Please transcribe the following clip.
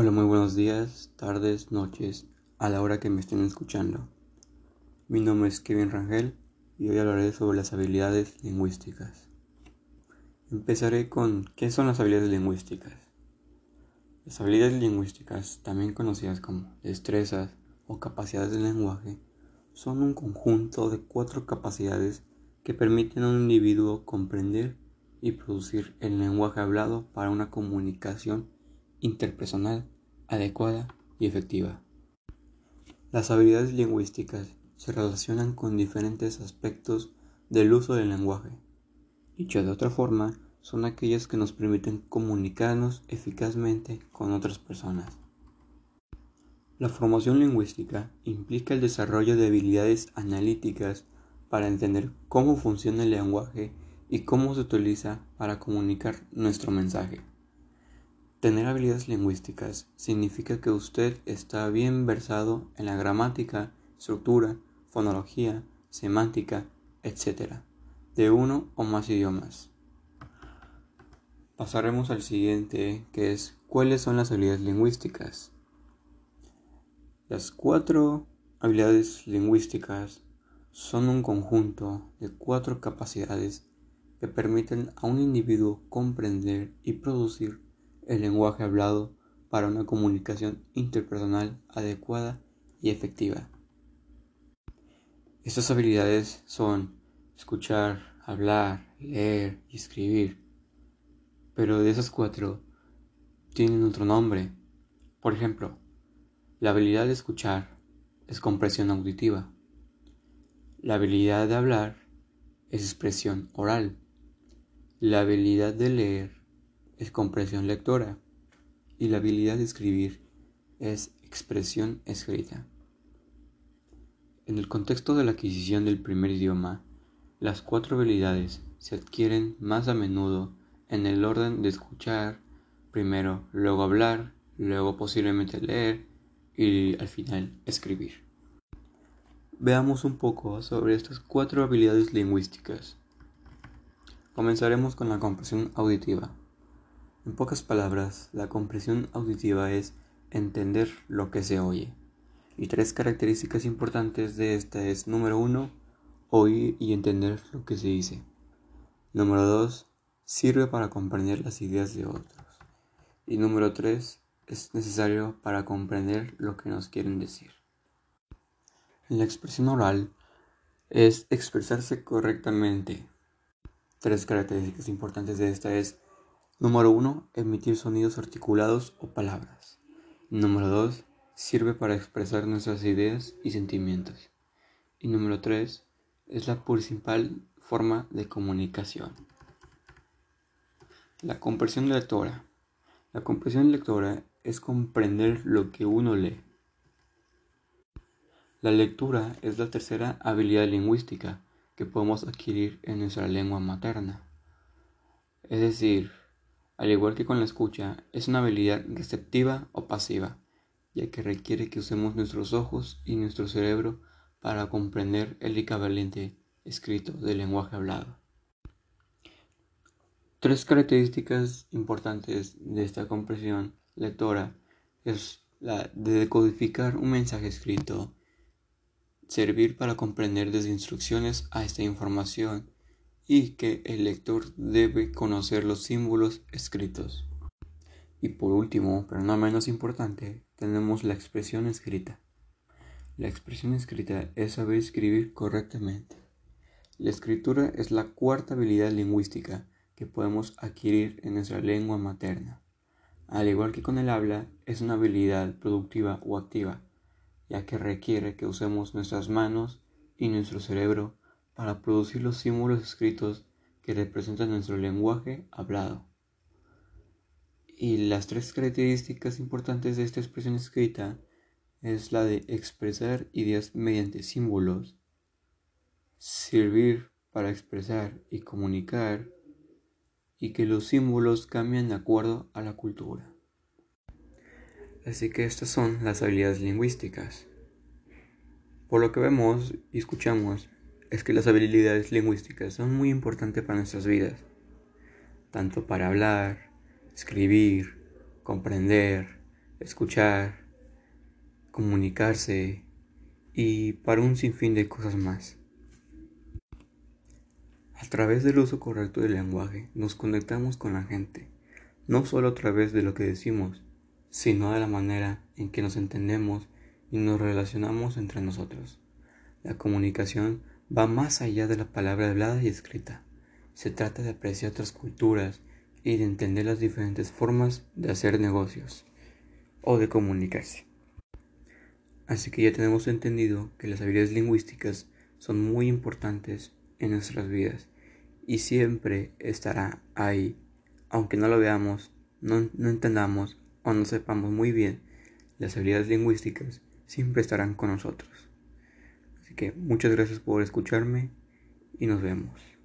Hola, muy buenos días, tardes, noches, a la hora que me estén escuchando. Mi nombre es Kevin Rangel y hoy hablaré sobre las habilidades lingüísticas. Empezaré con ¿qué son las habilidades lingüísticas? Las habilidades lingüísticas, también conocidas como destrezas o capacidades del lenguaje, son un conjunto de cuatro capacidades que permiten a un individuo comprender y producir el lenguaje hablado para una comunicación interpersonal adecuada y efectiva. Las habilidades lingüísticas se relacionan con diferentes aspectos del uso del lenguaje. Dicho de otra forma, son aquellas que nos permiten comunicarnos eficazmente con otras personas. La formación lingüística implica el desarrollo de habilidades analíticas para entender cómo funciona el lenguaje y cómo se utiliza para comunicar nuestro mensaje. Tener habilidades lingüísticas significa que usted está bien versado en la gramática, estructura, fonología, semántica, etc. de uno o más idiomas. Pasaremos al siguiente, que es ¿cuáles son las habilidades lingüísticas? Las cuatro habilidades lingüísticas son un conjunto de cuatro capacidades que permiten a un individuo comprender y producir el lenguaje hablado para una comunicación interpersonal adecuada y efectiva. Estas habilidades son escuchar, hablar, leer y escribir. Pero de esas cuatro tienen otro nombre. Por ejemplo, la habilidad de escuchar es compresión auditiva. La habilidad de hablar es expresión oral. La habilidad de leer es compresión lectora y la habilidad de escribir es expresión escrita. En el contexto de la adquisición del primer idioma, las cuatro habilidades se adquieren más a menudo en el orden de escuchar, primero, luego hablar, luego posiblemente leer y al final escribir. Veamos un poco sobre estas cuatro habilidades lingüísticas. Comenzaremos con la compresión auditiva. En pocas palabras, la compresión auditiva es entender lo que se oye. Y tres características importantes de esta es número uno, oír y entender lo que se dice. Número dos, sirve para comprender las ideas de otros. Y número tres, es necesario para comprender lo que nos quieren decir. La expresión oral es expresarse correctamente. Tres características importantes de esta es Número 1. Emitir sonidos articulados o palabras. Número 2. Sirve para expresar nuestras ideas y sentimientos. Y número 3. Es la principal forma de comunicación. La comprensión lectora. La comprensión lectora es comprender lo que uno lee. La lectura es la tercera habilidad lingüística que podemos adquirir en nuestra lengua materna. Es decir, al igual que con la escucha, es una habilidad receptiva o pasiva, ya que requiere que usemos nuestros ojos y nuestro cerebro para comprender el equivalente escrito del lenguaje hablado. Tres características importantes de esta comprensión lectora es la de decodificar un mensaje escrito, servir para comprender desde instrucciones a esta información y que el lector debe conocer los símbolos escritos. Y por último, pero no menos importante, tenemos la expresión escrita. La expresión escrita es saber escribir correctamente. La escritura es la cuarta habilidad lingüística que podemos adquirir en nuestra lengua materna. Al igual que con el habla, es una habilidad productiva o activa, ya que requiere que usemos nuestras manos y nuestro cerebro para producir los símbolos escritos que representan nuestro lenguaje hablado. Y las tres características importantes de esta expresión escrita es la de expresar ideas mediante símbolos, servir para expresar y comunicar, y que los símbolos cambian de acuerdo a la cultura. Así que estas son las habilidades lingüísticas. Por lo que vemos y escuchamos, es que las habilidades lingüísticas son muy importantes para nuestras vidas, tanto para hablar, escribir, comprender, escuchar, comunicarse y para un sinfín de cosas más. A través del uso correcto del lenguaje nos conectamos con la gente, no solo a través de lo que decimos, sino de la manera en que nos entendemos y nos relacionamos entre nosotros. La comunicación va más allá de la palabra hablada y escrita. Se trata de apreciar otras culturas y de entender las diferentes formas de hacer negocios o de comunicarse. Así que ya tenemos entendido que las habilidades lingüísticas son muy importantes en nuestras vidas y siempre estará ahí, aunque no lo veamos, no, no entendamos o no sepamos muy bien, las habilidades lingüísticas siempre estarán con nosotros. Muchas gracias por escucharme y nos vemos.